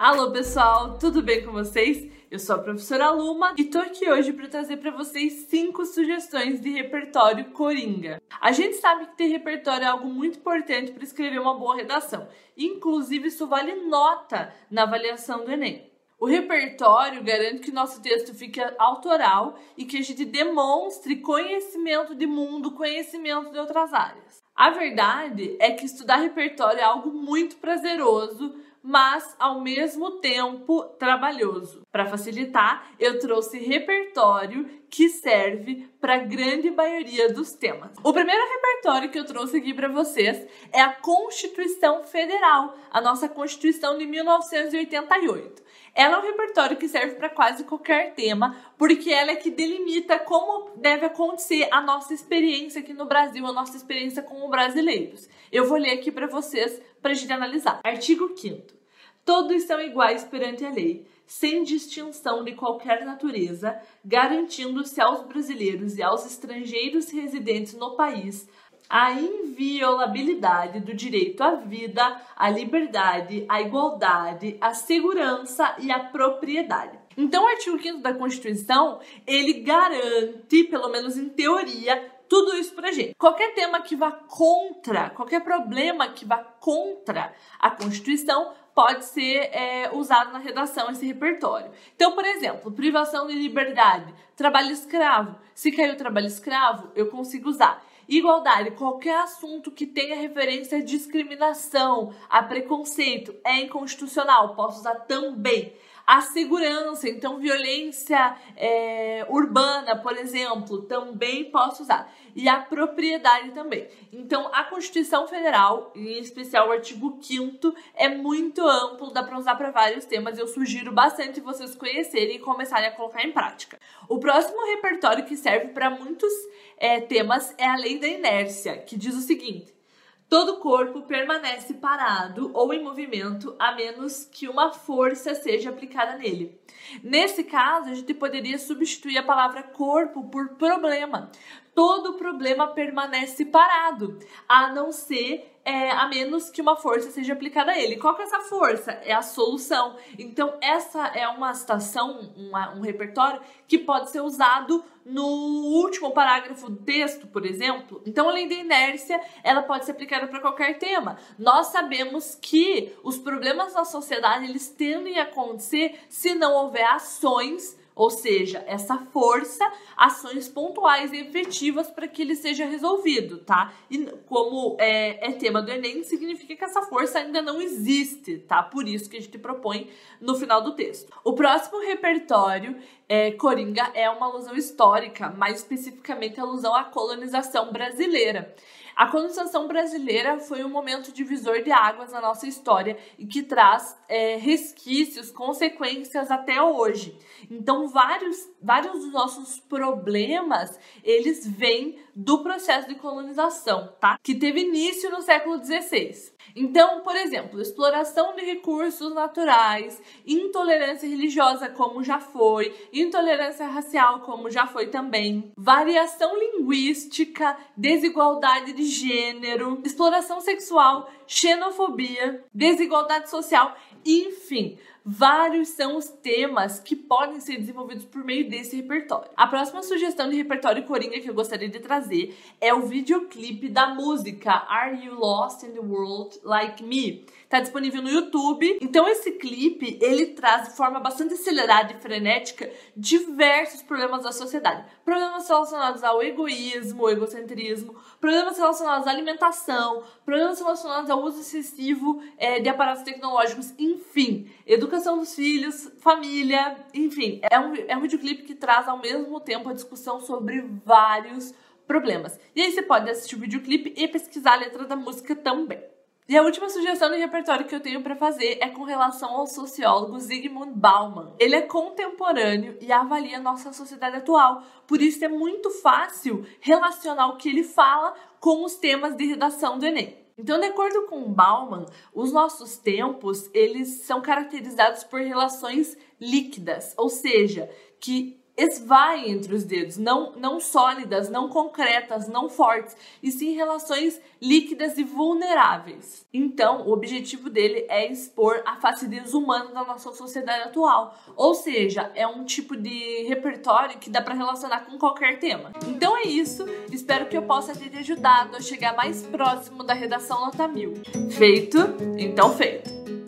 Alô pessoal, tudo bem com vocês? Eu sou a professora Luma e tô aqui hoje para trazer para vocês cinco sugestões de repertório coringa. A gente sabe que ter repertório é algo muito importante para escrever uma boa redação. Inclusive, isso vale nota na avaliação do Enem. O repertório garante que nosso texto fique autoral e que a gente demonstre conhecimento de mundo, conhecimento de outras áreas. A verdade é que estudar repertório é algo muito prazeroso, mas ao mesmo tempo trabalhoso. Para facilitar, eu trouxe repertório que serve para a grande maioria dos temas. O primeiro repertório que eu trouxe aqui para vocês é a Constituição Federal, a nossa Constituição de 1988. Ela é um repertório que serve para quase qualquer tema, porque ela é que delimita como deve acontecer a nossa experiência aqui no Brasil, a nossa experiência como brasileiros. Eu vou ler aqui para vocês para a gente analisar. Artigo 5 Todos são iguais perante a lei, sem distinção de qualquer natureza, garantindo-se aos brasileiros e aos estrangeiros residentes no país a inviolabilidade do direito à vida, à liberdade, à igualdade, à segurança e à propriedade. Então, o artigo 5 da Constituição, ele garante, pelo menos em teoria, tudo isso pra gente. Qualquer tema que vá contra, qualquer problema que vá contra a Constituição pode ser é, usado na redação esse repertório. Então, por exemplo, privação de liberdade, trabalho escravo. Se caiu trabalho escravo, eu consigo usar. Igualdade, qualquer assunto que tenha referência à discriminação, a preconceito, é inconstitucional, posso usar também. A segurança, então violência é, urbana, por exemplo, também posso usar. E a propriedade também. Então, a Constituição Federal, em especial o artigo 5 é muito amplo, dá para usar para vários temas. Eu sugiro bastante vocês conhecerem e começarem a colocar em prática. O próximo repertório que serve para muitos é, temas é a lei da inércia, que diz o seguinte: todo corpo permanece parado ou em movimento a menos que uma força seja aplicada nele. Nesse caso, a gente poderia substituir a palavra corpo por problema. Todo problema permanece parado, a não ser é, a menos que uma força seja aplicada a ele. Qual que é essa força? É a solução. Então, essa é uma citação, uma, um repertório que pode ser usado no último parágrafo do texto, por exemplo. Então, além da inércia, ela pode ser aplicada para qualquer tema. Nós sabemos que os problemas na sociedade eles tendem a acontecer se não houver ações ou seja, essa força, ações pontuais e efetivas para que ele seja resolvido, tá? E como é, é, tema do Enem, significa que essa força ainda não existe, tá? Por isso que a gente propõe no final do texto. O próximo repertório é, Coringa é uma alusão histórica, mais especificamente alusão à colonização brasileira. A colonização brasileira foi um momento divisor de águas na nossa história e que traz é, resquícios, consequências até hoje. Então, vários, vários dos nossos problemas, eles vêm do processo de colonização, tá? Que teve início no século XVI. Então, por exemplo, exploração de recursos naturais, intolerância religiosa, como já foi, intolerância racial, como já foi também, variação linguística, desigualdade de gênero, exploração sexual, xenofobia, desigualdade social, enfim. Vários são os temas que podem ser desenvolvidos por meio desse repertório. A próxima sugestão de repertório coringa que eu gostaria de trazer é o videoclipe da música Are You Lost in the World Like Me? Tá disponível no YouTube. Então esse clipe, ele traz de forma bastante acelerada e frenética diversos problemas da sociedade. Problemas relacionados ao egoísmo, egocentrismo, problemas relacionados à alimentação, problemas relacionados ao uso excessivo é, de aparatos tecnológicos, enfim, educação dos filhos, família, enfim. É um, é um videoclipe que traz ao mesmo tempo a discussão sobre vários problemas. E aí você pode assistir o videoclipe e pesquisar a letra da música também. E a última sugestão de repertório que eu tenho para fazer é com relação ao sociólogo Zygmunt Bauman. Ele é contemporâneo e avalia nossa sociedade atual, por isso é muito fácil relacionar o que ele fala com os temas de redação do Enem. Então, de acordo com Bauman, os nossos tempos, eles são caracterizados por relações líquidas, ou seja, que esvaem entre os dedos, não, não sólidas, não concretas, não fortes, e sim relações líquidas e vulneráveis. Então, o objetivo dele é expor a facidez humana da nossa sociedade atual, ou seja, é um tipo de repertório que dá para relacionar com qualquer tema. Então é isso, espero que eu possa ter te ajudado a chegar mais próximo da redação nota mil. Feito? Então feito.